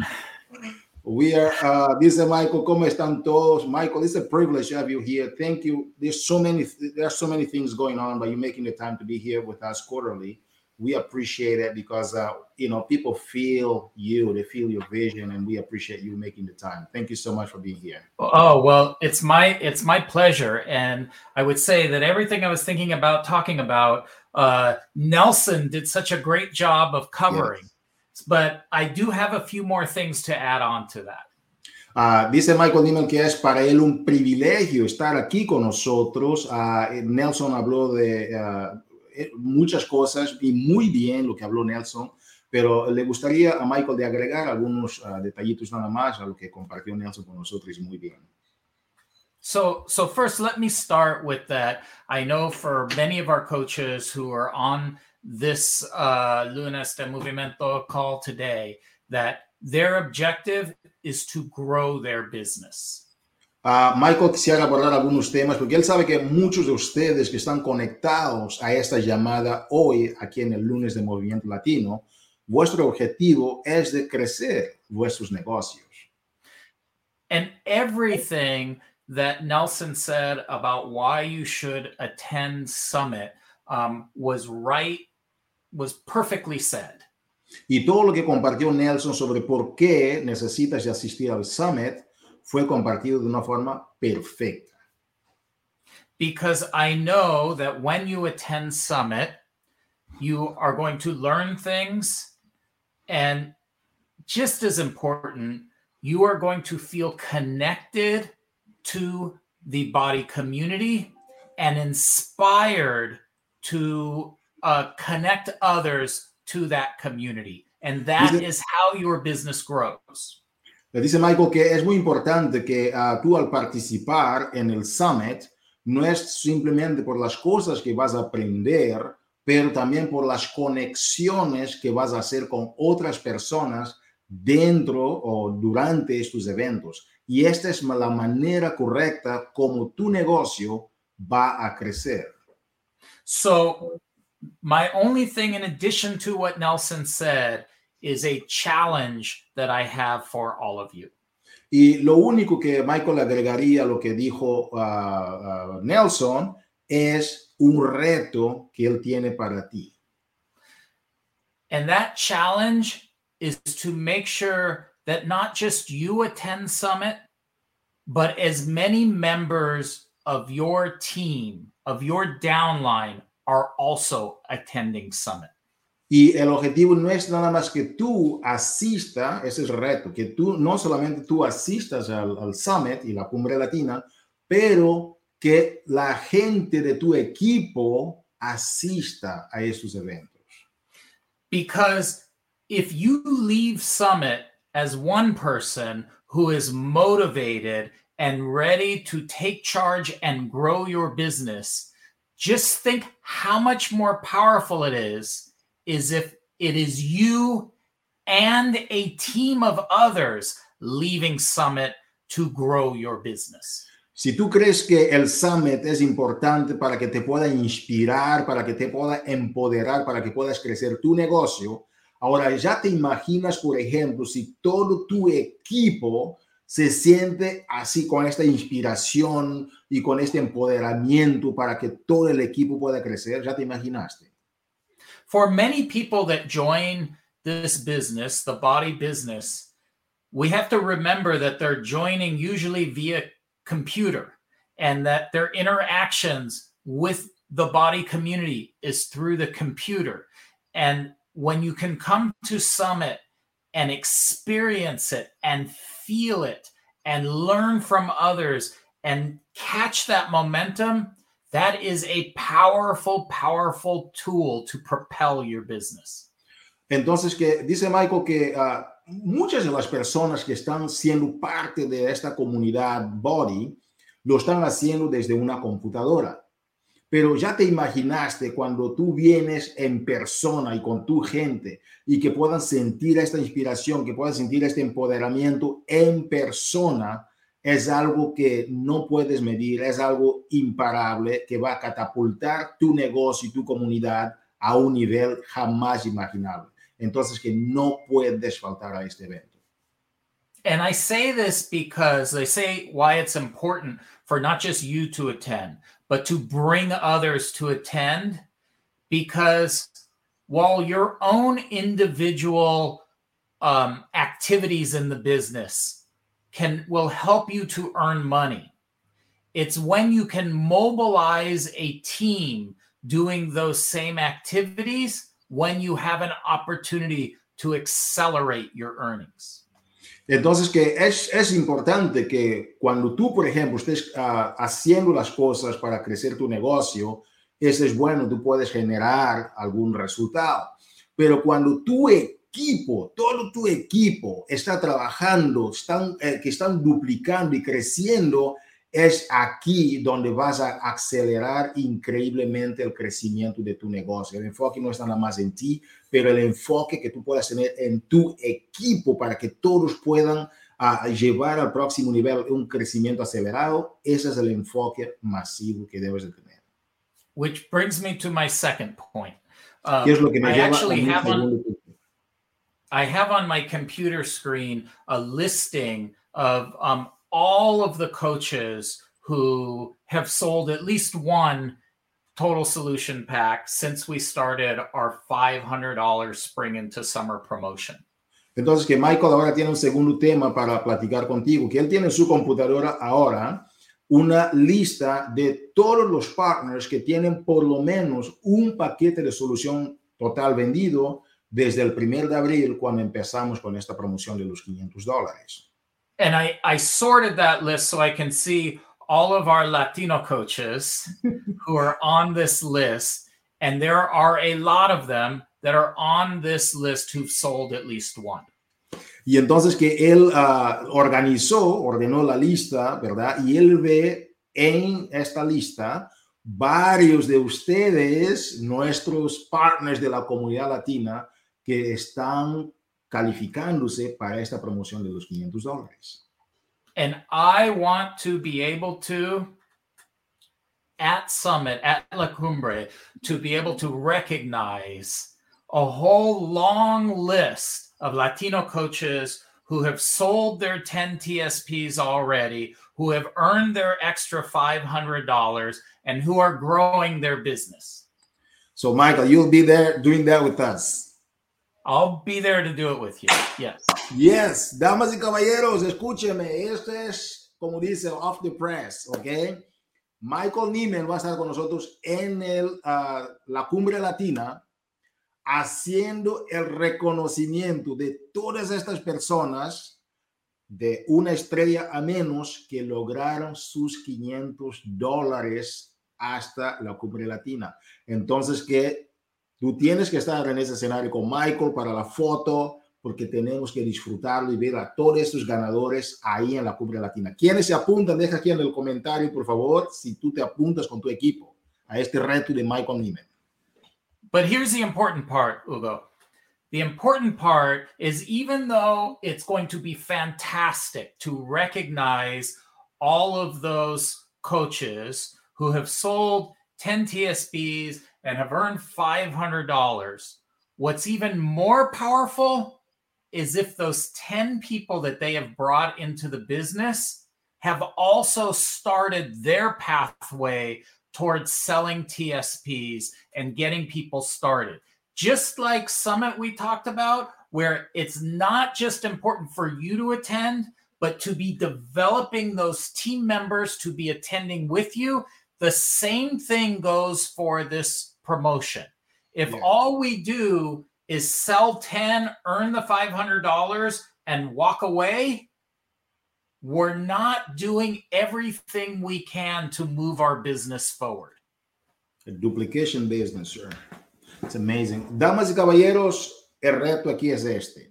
S1: We are, uh, this is Michael, ¿cómo están todos? Michael, it's a privilege to have you here. Thank you. There's so many, there are so many things going on, but you're making the time to be here with us quarterly. We appreciate it because, uh, you know, people feel you, they feel your vision, and we appreciate you making the time. Thank you so much for being here.
S4: Oh well, it's my it's my pleasure, and I would say that everything I was thinking about talking about, uh, Nelson did such a great job of covering. But I do have a few more things to add on to that.
S1: Uh, dice Michael Niemann que es para él un privilegio estar aquí con nosotros. Uh, Nelson habló de uh, muchas cosas y muy bien lo que habló Nelson, pero le gustaría a Michael de agregar algunos detallitos nada más a lo que compartió Nelson con nosotros muy bien.
S4: So, so first, let me start with that. I know for many of our coaches who are on this uh, Lunes de Movimiento call today, that their objective is to grow their business.
S1: Uh, Michael quisiera abordar algunos temas porque él sabe que muchos de ustedes que están conectados a esta llamada hoy aquí en el lunes de Movimiento Latino, vuestro objetivo es de crecer vuestros negocios.
S4: And everything that Nelson said about why you should attend Summit um, was right, was perfectly said.
S1: Y todo lo que compartió Nelson sobre por qué necesitas asistir al Summit fue compartido de una forma perfecta.
S4: because I know that when you attend Summit, you are going to learn things. And just as important, you are going to feel connected to the body community and inspired to uh, connect others to that community. And that
S1: Dice-
S4: is how your business grows.
S1: Le dice Michael que es muy importante que ah, tú al participar en el summit no es simplemente por las cosas que vas a aprender, pero también por las conexiones que vas a hacer con otras personas dentro o durante estos eventos. Y esta es la manera correcta como tu negocio va a crecer.
S4: So, my only thing in addition to what Nelson said is a challenge that I have for all of you.
S1: Y lo único que Michael agregaría a lo que dijo ah, ah, Nelson es un reto que él tiene para ti.
S4: And that challenge is to make sure that not just you attend Summit, but as many members of your team, of your downline, are also attending Summit.
S1: Y el objetivo no es nada más que tú asista, ese es el reto, que tú no solamente tú asistas al, al summit y la cumbre latina, pero que la gente de tu equipo asista a esos eventos.
S4: Because if you leave Summit as one person who is motivated and ready to take charge and grow your business, just think how much more powerful it is is if it is you and a team of others leaving Summit to grow your business.
S1: Si tú crees que el summit es importante para que te pueda inspirar, para que te pueda empoderar, para que puedas crecer tu negocio, ahora ya te imaginas, por ejemplo, si todo tu equipo se siente así con esta inspiración y con este empoderamiento para que todo el equipo pueda crecer, ya te imaginaste.
S4: For many people that join this business, the body business, we have to remember that they're joining usually via computer and that their interactions with the body community is through the computer. And when you can come to Summit and experience it and feel it and learn from others and catch that momentum, that is a powerful, powerful tool to propel your business.
S1: Entonces, que dice Michael que ah, muchas de las personas que están siendo parte de esta comunidad Body lo están haciendo desde una computadora. Pero ya te imaginaste cuando tú vienes en persona y con tu gente y que puedan sentir esta inspiración, que puedan sentir este empoderamiento en persona, es algo que no puedes medir, es algo imparable que va a catapultar tu negocio y tu comunidad a un nivel jamás imaginable. Entonces que no puedes faltar a este evento.
S4: And I say this because they say why it's important for not just you to attend, but to bring others to attend. Because while your own individual um, activities in the business can will help you to earn money, it's when you can mobilize a team doing those same activities when you have an opportunity to accelerate your earnings.
S1: Entonces que es, es importante que cuando tú, por ejemplo, estés ah, haciendo las cosas para crecer tu negocio, eso es bueno, tú puedes generar algún resultado. Pero cuando tu equipo, todo tu equipo está trabajando, están, eh, que están duplicando y creciendo, es aquí donde vas a acelerar increíblemente el crecimiento de tu negocio. El enfoque no está nada más en ti, pero el enfoque que tú puedas tener en tu equipo para que todos puedan ah, llevar al próximo nivel un crecimiento acelerado, ese es el enfoque masivo que debes de tener.
S4: Which brings me to my second point. Um,
S1: es lo que me
S4: I
S1: lleva a
S4: actually
S1: mi
S4: have on. I have on my computer screen a listing of um, all of the coaches who have sold at least one total solution pack since we started our $500 spring into summer promotion.
S1: Entonces que Michael ahora tiene un segundo tema para platicar contigo, que él tiene en su computadora ahora una lista de todos los partners que tienen por lo menos un paquete de solución total vendido desde el primer de abril cuando empezamos con esta promoción de los 500 dólares.
S4: And I, I sorted that list so I can see all of our Latino coaches who are on this list. And there are a lot of them that are on this list who've sold at least one.
S1: Y entonces que él uh, organizó, ordenó la lista, ¿verdad? Y él ve en esta lista varios de ustedes, nuestros partners de la comunidad latina, que están calificándose para esta promoción de los 500 dólares.
S4: And I want to be able to, at Summit, at La Cumbre, to be able to recognize a whole long list of Latino coaches who have sold their 10 TSPs already, who have earned their extra $500, and who are growing their business.
S1: So, Michael, you'll be there doing that with us.
S4: I'll be there to do it with you. Yes.
S1: Yes, damas y caballeros, escúcheme. Este es, como dice, off the press, ¿ok? Michael Niemen va a estar con nosotros en el, uh, la cumbre latina haciendo el reconocimiento de todas estas personas de una estrella a menos que lograron sus 500 dólares hasta la cumbre latina. Entonces, que tú tienes que estar en ese escenario con Michael para la foto, porque tenemos que disfrutarlo y ver a todos estos ganadores ahí en la cumbre latina. ¿Quiénes se apuntan? Deja aquí en el comentario, por favor, si tú te apuntas con tu equipo a este reto de Michael Niemann.
S4: But here's the important part, Hugo. The important part is even though it's going to be fantastic to recognize all of those coaches who have sold 10 TSBs and have earned $500, what's even more powerful is if those 10 people that they have brought into the business have also started their pathway towards selling TSPs and getting people started. Just like Summit we talked about, where it's not just important for you to attend, but to be developing those team members to be attending with you. The same thing goes for this promotion. If yeah. all we do is sell 10, earn the $500, and walk away, we're not doing everything we can to move our business forward.
S1: A duplication business, sir. It's amazing. Damas y caballeros, el reto aquí es este.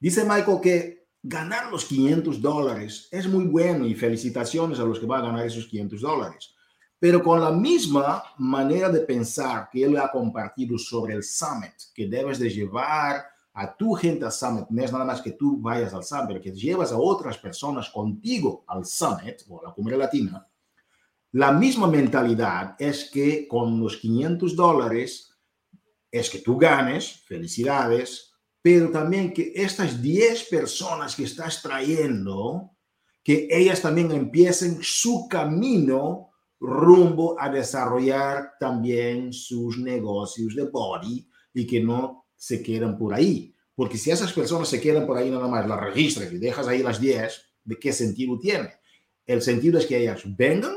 S1: Dice Michael que ganar los 500 dólares es muy bueno y felicitaciones a los que van a ganar esos 500 dólares. Pero con la misma manera de pensar que él ha compartido sobre el summit, que debes de llevar a tu gente al summit, no es nada más que tú vayas al summit, que llevas a otras personas contigo al summit o a la cumbre latina, la misma mentalidad es que con los 500 dólares es que tú ganes, felicidades, pero también que estas 10 personas que estás trayendo, que ellas también empiecen su camino rumbo a desarrollar también sus negocios de body y que no se quedan por ahí. Porque si esas personas se quedan por ahí nada más, las registras y dejas ahí las 10, ¿de qué sentido tiene? El sentido es que ellas vengan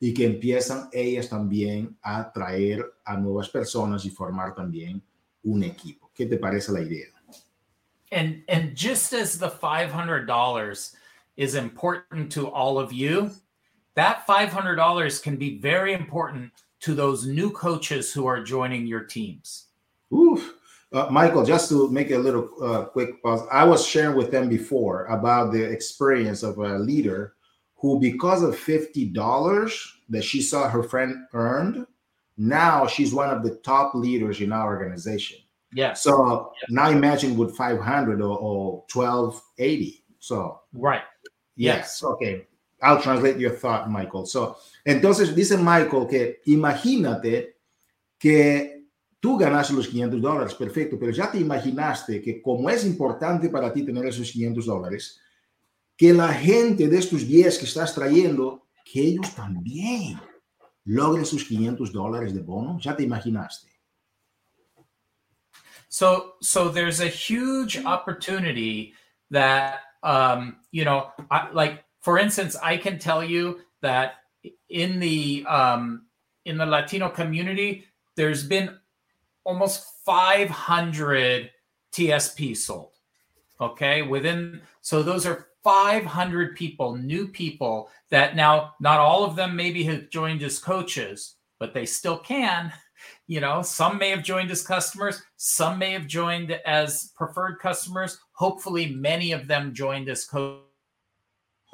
S1: y que empiezan ellas también a traer a nuevas personas y formar también un equipo. ¿Qué te parece la idea?
S4: And, and just as the $500 is important to all of you, that $500 can be very important to those new coaches who are joining your teams.
S1: Oof. Uh, Michael, just to make a little uh, quick pause, I was sharing with them before about the experience of a leader who, because of $50 that she saw her friend earned, now she's one of the top leaders in our organization.
S4: Yeah.
S1: So now imagine with 500 or, or 1280. So,
S4: right.
S1: Yes. yes. Okay. I'll translate your thought, Michael. So, entonces dice Michael que imagínate que Tú ganas los 500 dólares, perfecto, pero ya te imaginaste que como es importante para ti tener esos 500 dólares, que la gente de estos 10 que estás trayendo, que ellos también logren sus 500 dólares de bono, ya te imaginaste.
S4: So, so there's a huge opportunity that, um, you know, I, like for instance, I can tell you that in the um, in the Latino community, there's been almost 500 TSP sold. Okay, within so those are 500 people, new people that now not all of them maybe have joined as coaches, but they still can. You know, some may have joined as customers, some may have joined as preferred customers. Hopefully, many of them joined as coaches.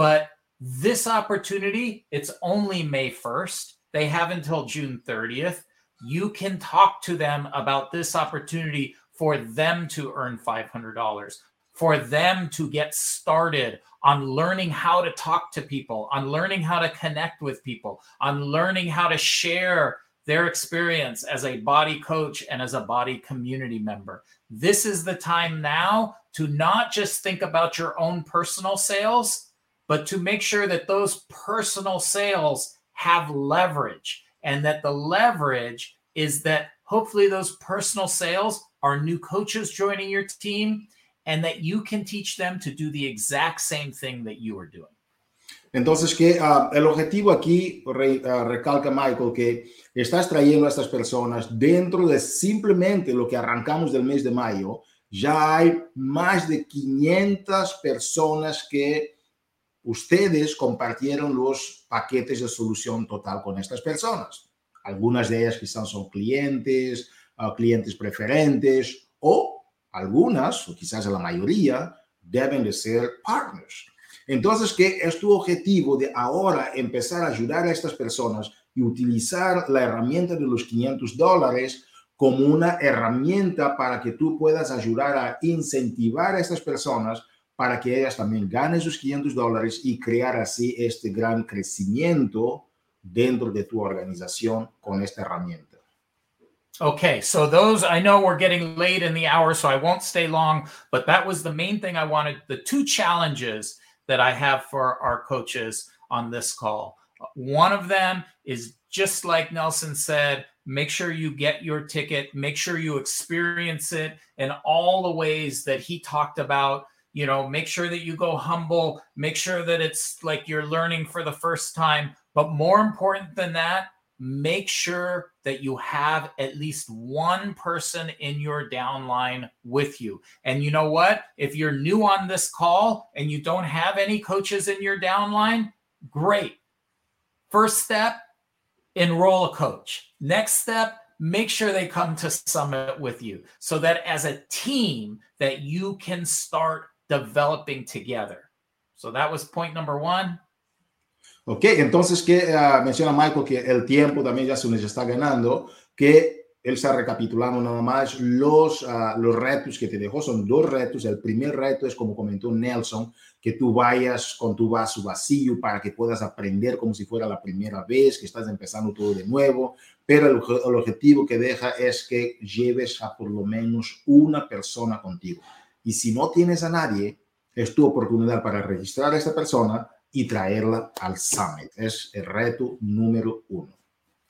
S4: But this opportunity, it's only May 1st. They have until June 30th. You can talk to them about this opportunity for them to earn $500, for them to get started on learning how to talk to people, on learning how to connect with people, on learning how to share their experience as a body coach and as a body community member. This is the time now to not just think about your own personal sales, but to make sure that those personal sales have leverage and that the leverage is that hopefully those personal sales are new coaches joining your team and that you can teach them to do the exact same thing that you are doing.
S1: Entonces, que uh, el objetivo aquí, re, uh, recalca Michael, que estás trayendo a estas personas dentro de simplemente lo que arrancamos del mes de mayo, ya hay más de 500 personas que ustedes compartieron los paquetes de solución total con estas personas. Algunas de ellas quizás son clientes, uh, clientes preferentes o algunas, o quizás la mayoría, deben de ser partners. Entonces, ¿qué es tu objetivo de ahora empezar a ayudar a estas personas y utilizar la herramienta de los 500 dólares como una herramienta para que tú puedas ayudar a incentivar a estas personas para que ellas también ganen sus 500 dólares y crear así este gran crecimiento dentro de tu organización con esta herramienta.
S4: Okay, so those I know we're getting late in the hour, so I won't stay long, but that was the main thing I wanted. The two challenges that I have for our coaches on this call. One of them is just like Nelson said, make sure you get your ticket, make sure you experience it in all the ways that he talked about you know make sure that you go humble make sure that it's like you're learning for the first time but more important than that make sure that you have at least one person in your downline with you. And you know what? If you're new on this call and you don't have any coaches in your downline, great. First step, enroll a coach. Next step, make sure they come to summit with you so that as a team that you can start developing together. So that was point number one.
S1: Ok, entonces que uh, menciona Michael que el tiempo también ya se nos está ganando, que él está recapitulando nada más los, uh, retos que te dejó. Son dos retos. El primer reto es, como comentó Nelson, que tú vayas con tu vaso vacío para que puedas aprender como si fuera la primera vez, que estás empezando todo de nuevo. Pero el objetivo que deja es que lleves a por lo menos una persona contigo. Y si no tienes a nadie, es tu oportunidad para registrar a esta persona y traerla al summit. Es el reto número uno.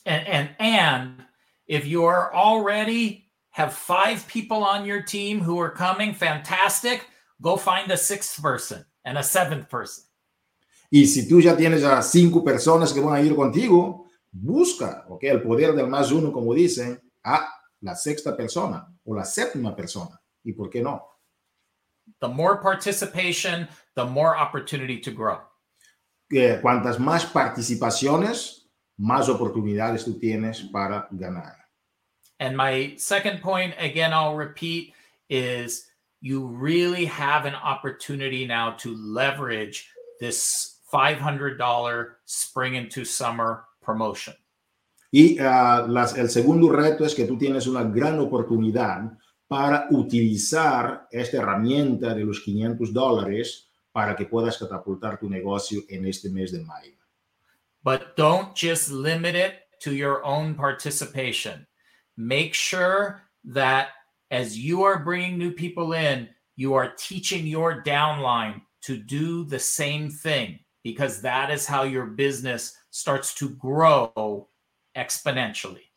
S4: And, and, and if you are already have five people on your team who are coming, fantastic. Go find a sixth person and a seventh person.
S1: Y si tú ya tienes a cinco personas que van a ir contigo, busca, ok, el poder del más uno, como dicen, a la sexta persona o la séptima persona. ¿Y por qué no?
S4: The more participation, the more opportunity to grow.
S1: Eh, cuantas más participaciones, más oportunidades tú tienes para ganar.
S4: And my second point, again, I'll repeat, is you really have an opportunity now to leverage this $500 spring into summer promotion.
S1: Y uh, las, el segundo reto es que tú tienes una gran oportunidad para utilizar esta herramienta de los 500 dólares para que puedas catapultar tu negocio en este mes de mayo.
S4: But don't just limit it to your own participation. Make sure that as you are bringing new people in, you are teaching your downline to do the same thing because that is how your business starts to grow exponentially.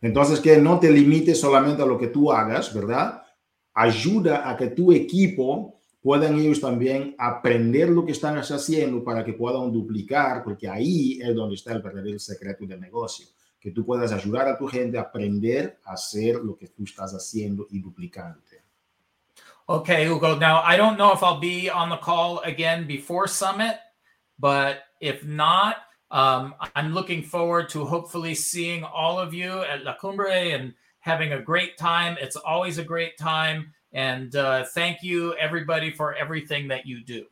S1: Entonces, que no te limites solamente a lo que tú hagas, ¿verdad? Ayuda a que tu equipo puedan ellos también aprender lo que están haciendo para que puedan duplicar, porque ahí es donde está el verdadero secreto del negocio, que tú puedas ayudar a tu gente a aprender a hacer lo que tú estás haciendo y duplicante.
S4: Okay, Hugo. Now, I don't know if I'll be on the call again before Summit, but if not, um, I'm looking forward to hopefully seeing all of you at La Cumbre and having a great time. It's always a great time. And uh, thank you, everybody, for everything that you do.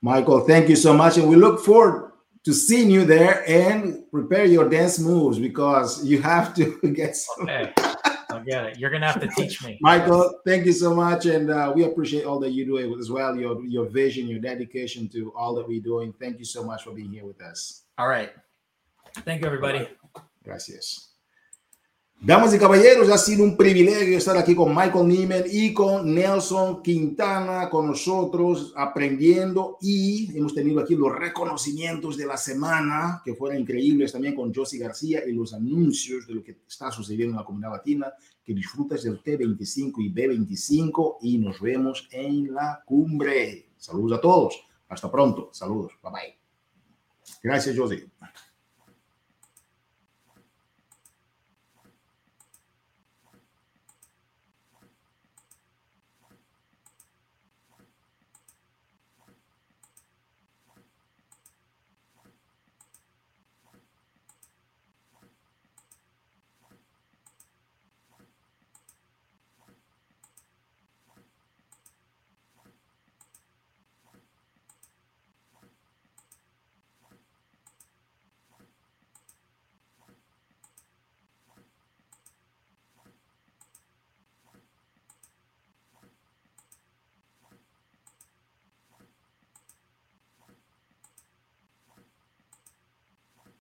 S1: Michael, thank you so much. And we look forward to seeing you there and prepare your dance moves because you have to get some.
S4: Okay. I get it. You're gonna have to teach me,
S1: Michael. Thank you so much, and uh, we appreciate all that you do as well. Your your vision, your dedication to all that we're doing. Thank you so much for being here with us.
S4: All right. Thank you, everybody.
S1: Gracias. Damas y caballeros, ha sido un privilegio estar aquí con Michael Niemen y con Nelson Quintana con nosotros aprendiendo y hemos tenido aquí los reconocimientos de la semana que fueron increíbles también con Josie García y los anuncios de lo que está sucediendo en la comunidad latina. Que disfrutes del T25 y B25 y nos vemos en la cumbre. Saludos a todos. Hasta pronto. Saludos. Bye bye. Gracias, Josie.